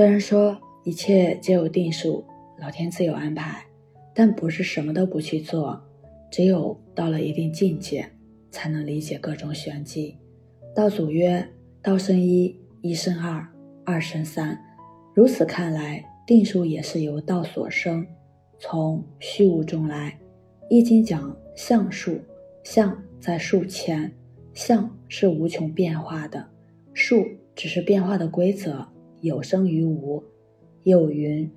虽然说一切皆有定数，老天自有安排，但不是什么都不去做。只有到了一定境界，才能理解各种玄机。道祖曰：“道生一，一生二，二生三。”如此看来，定数也是由道所生，从虚无中来。《易经》讲象数，象在数前，象是无穷变化的，数只是变化的规则。有生于无，有云：“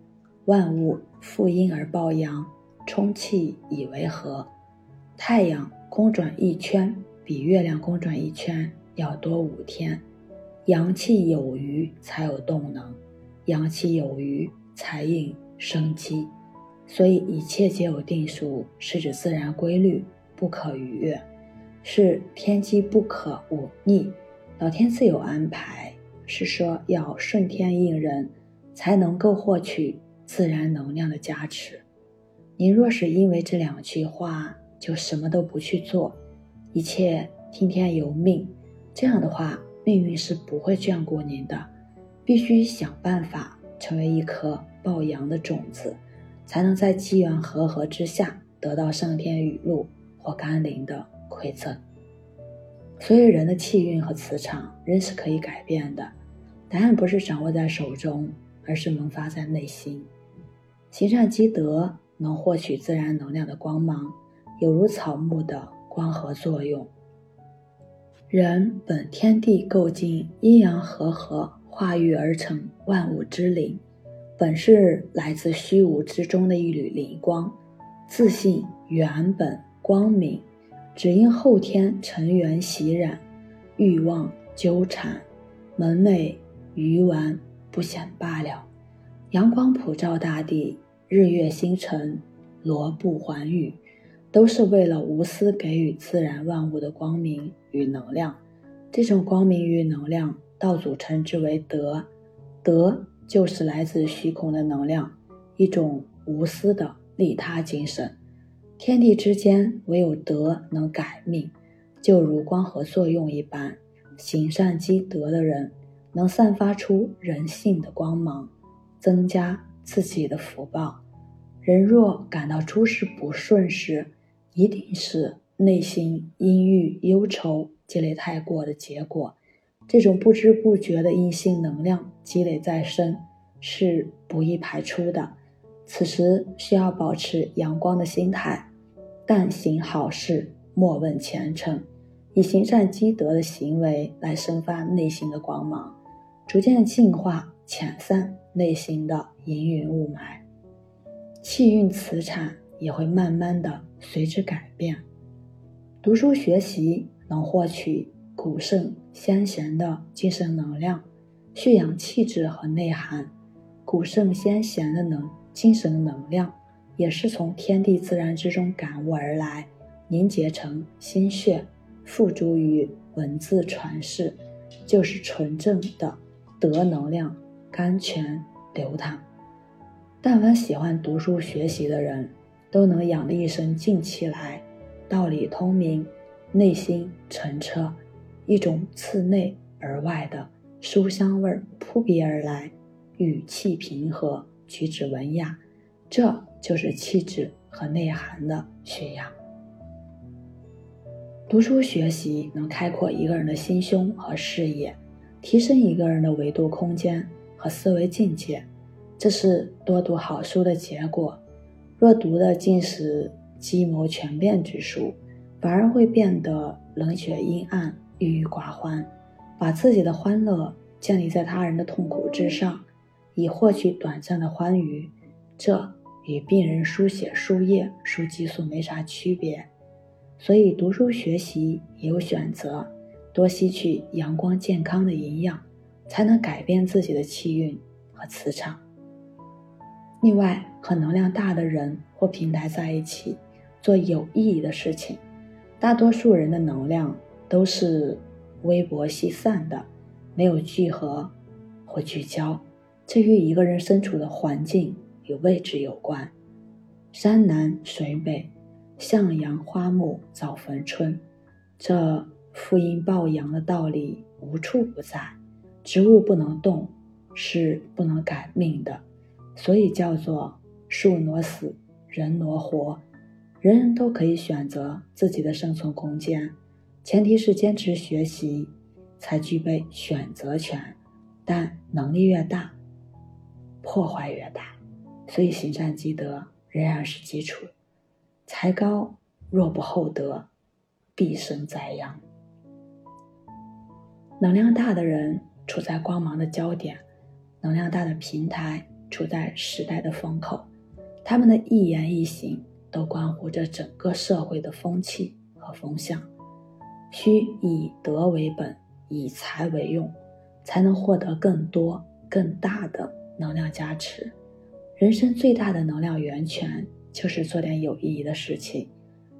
万物负阴而抱阳，充气以为和。”太阳公转一圈，比月亮公转一圈要多五天。阳气有余才有动能，阳气有余才应生机。所以一切皆有定数，是指自然规律不可逾越，是天机不可忤逆。老天自有安排，是说要顺天应人，才能够获取自然能量的加持。您若是因为这两句话，就什么都不去做，一切听天由命。这样的话，命运是不会眷顾您的。必须想办法成为一颗抱阳的种子，才能在机缘和合之下得到上天雨露或甘霖的馈赠。所以，人的气运和磁场仍是可以改变的。答案不是掌握在手中，而是萌发在内心。行善积德，能获取自然能量的光芒。有如草木的光合作用。人本天地构境，阴阳和合，化育而成万物之灵，本是来自虚无之中的一缕灵光，自信原本光明，只因后天尘缘袭染，欲望纠缠，门楣鱼丸不显罢了。阳光普照大地，日月星辰罗布环宇。都是为了无私给予自然万物的光明与能量，这种光明与能量，道祖称之为德。德就是来自虚空的能量，一种无私的利他精神。天地之间，唯有德能改命，就如光合作用一般。行善积德的人，能散发出人性的光芒，增加自己的福报。人若感到诸事不顺时，一定是内心阴郁忧愁积累太过的结果。这种不知不觉的阴性能量积累在身，是不易排出的。此时需要保持阳光的心态，但行好事，莫问前程，以行善积德的行为来生发内心的光芒，逐渐净化、遣散内心的阴云雾霾，气运磁场。也会慢慢的随之改变。读书学习能获取古圣先贤的精神能量，蓄养气质和内涵。古圣先贤的能精神能量，也是从天地自然之中感悟而来，凝结成心血，付诸于文字传世，就是纯正的德能量，甘泉流淌。但凡喜欢读书学习的人。都能养的一身静气来，道理通明，内心澄澈，一种自内而外的书香味扑鼻而来，语气平和，举止文雅，这就是气质和内涵的学养。读书学习能开阔一个人的心胸和视野，提升一个人的维度空间和思维境界，这是多读好书的结果。若读的尽是计谋权变之书，反而会变得冷血阴暗、郁郁寡欢，把自己的欢乐建立在他人的痛苦之上，以获取短暂的欢愉，这与病人输血、输液、输激素没啥区别。所以读书学习也有选择，多吸取阳光健康的营养，才能改变自己的气运和磁场。另外，和能量大的人或平台在一起，做有意义的事情。大多数人的能量都是微薄稀散的，没有聚合或聚焦。这与一个人身处的环境与位置有关。山南水北，向阳花木早逢春。这负阴抱阳的道理无处不在。植物不能动，是不能改命的，所以叫做树挪死，人挪活。人人都可以选择自己的生存空间，前提是坚持学习，才具备选择权。但能力越大，破坏越大，所以行善积德仍然是基础。才高若不厚德，必生灾殃。能量大的人处在光芒的焦点，能量大的平台处在时代的风口，他们的一言一行。都关乎着整个社会的风气和风向，需以德为本，以财为用，才能获得更多、更大的能量加持。人生最大的能量源泉，就是做点有意义的事情，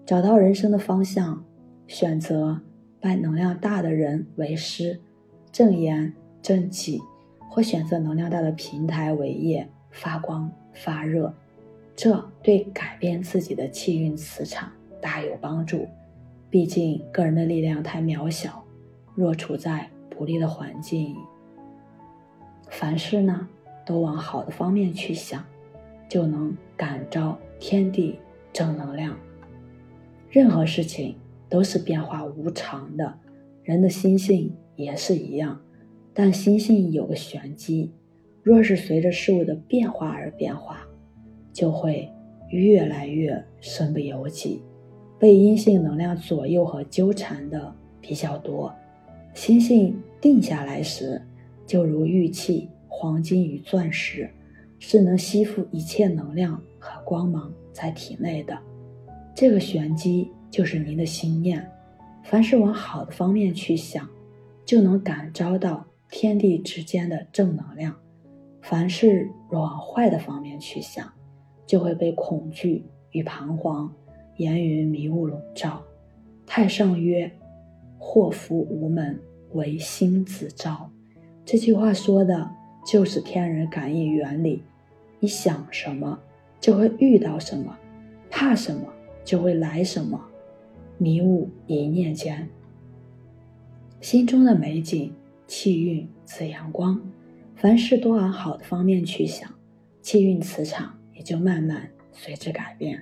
找到人生的方向，选择拜能量大的人为师，正言正气，或选择能量大的平台为业，发光发热。这对改变自己的气运磁场大有帮助。毕竟个人的力量太渺小，若处在不利的环境，凡事呢都往好的方面去想，就能感召天地正能量。任何事情都是变化无常的，人的心性也是一样。但心性有个玄机，若是随着事物的变化而变化。就会越来越身不由己，被阴性能量左右和纠缠的比较多。心性定下来时，就如玉器、黄金与钻石，是能吸附一切能量和光芒在体内的。这个玄机就是您的心念，凡是往好的方面去想，就能感召到天地之间的正能量；凡事若往坏的方面去想，就会被恐惧与彷徨、烟云迷雾笼罩。太上曰：“祸福无门，唯心自招。”这句话说的就是天人感应原理。你想什么，就会遇到什么；怕什么，就会来什么。迷雾一念间，心中的美景、气运自阳光。凡事多往好的方面去想，气运磁场。也就慢慢随之改变。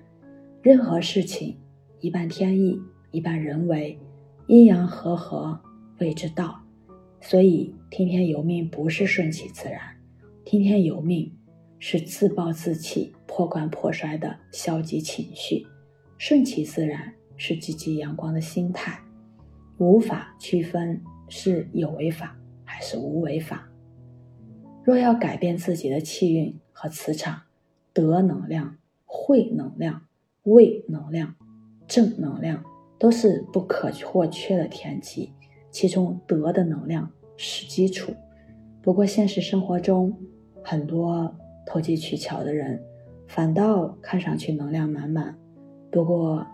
任何事情，一半天意，一半人为，阴阳和合谓之道。所以，听天由命不是顺其自然，听天由命是自暴自弃、破罐破摔的消极情绪；顺其自然是积极阳光的心态。无法区分是有为法还是无为法。若要改变自己的气运和磁场，德能量、慧能量、位能量、正能量都是不可或缺的天机，其中德的能量是基础。不过现实生活中，很多投机取巧的人，反倒看上去能量满满。不过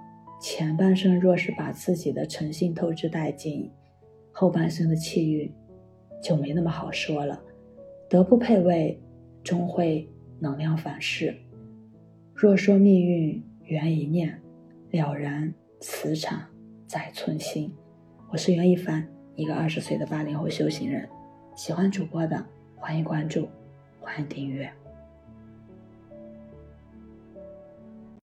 前半生若是把自己的诚信透支殆尽，后半生的气运就没那么好说了。德不配位，终会。能量反噬。若说命运缘一念，了然磁场在寸心。我是袁一凡，一个二十岁的八零后修行人。喜欢主播的，欢迎关注，欢迎订阅。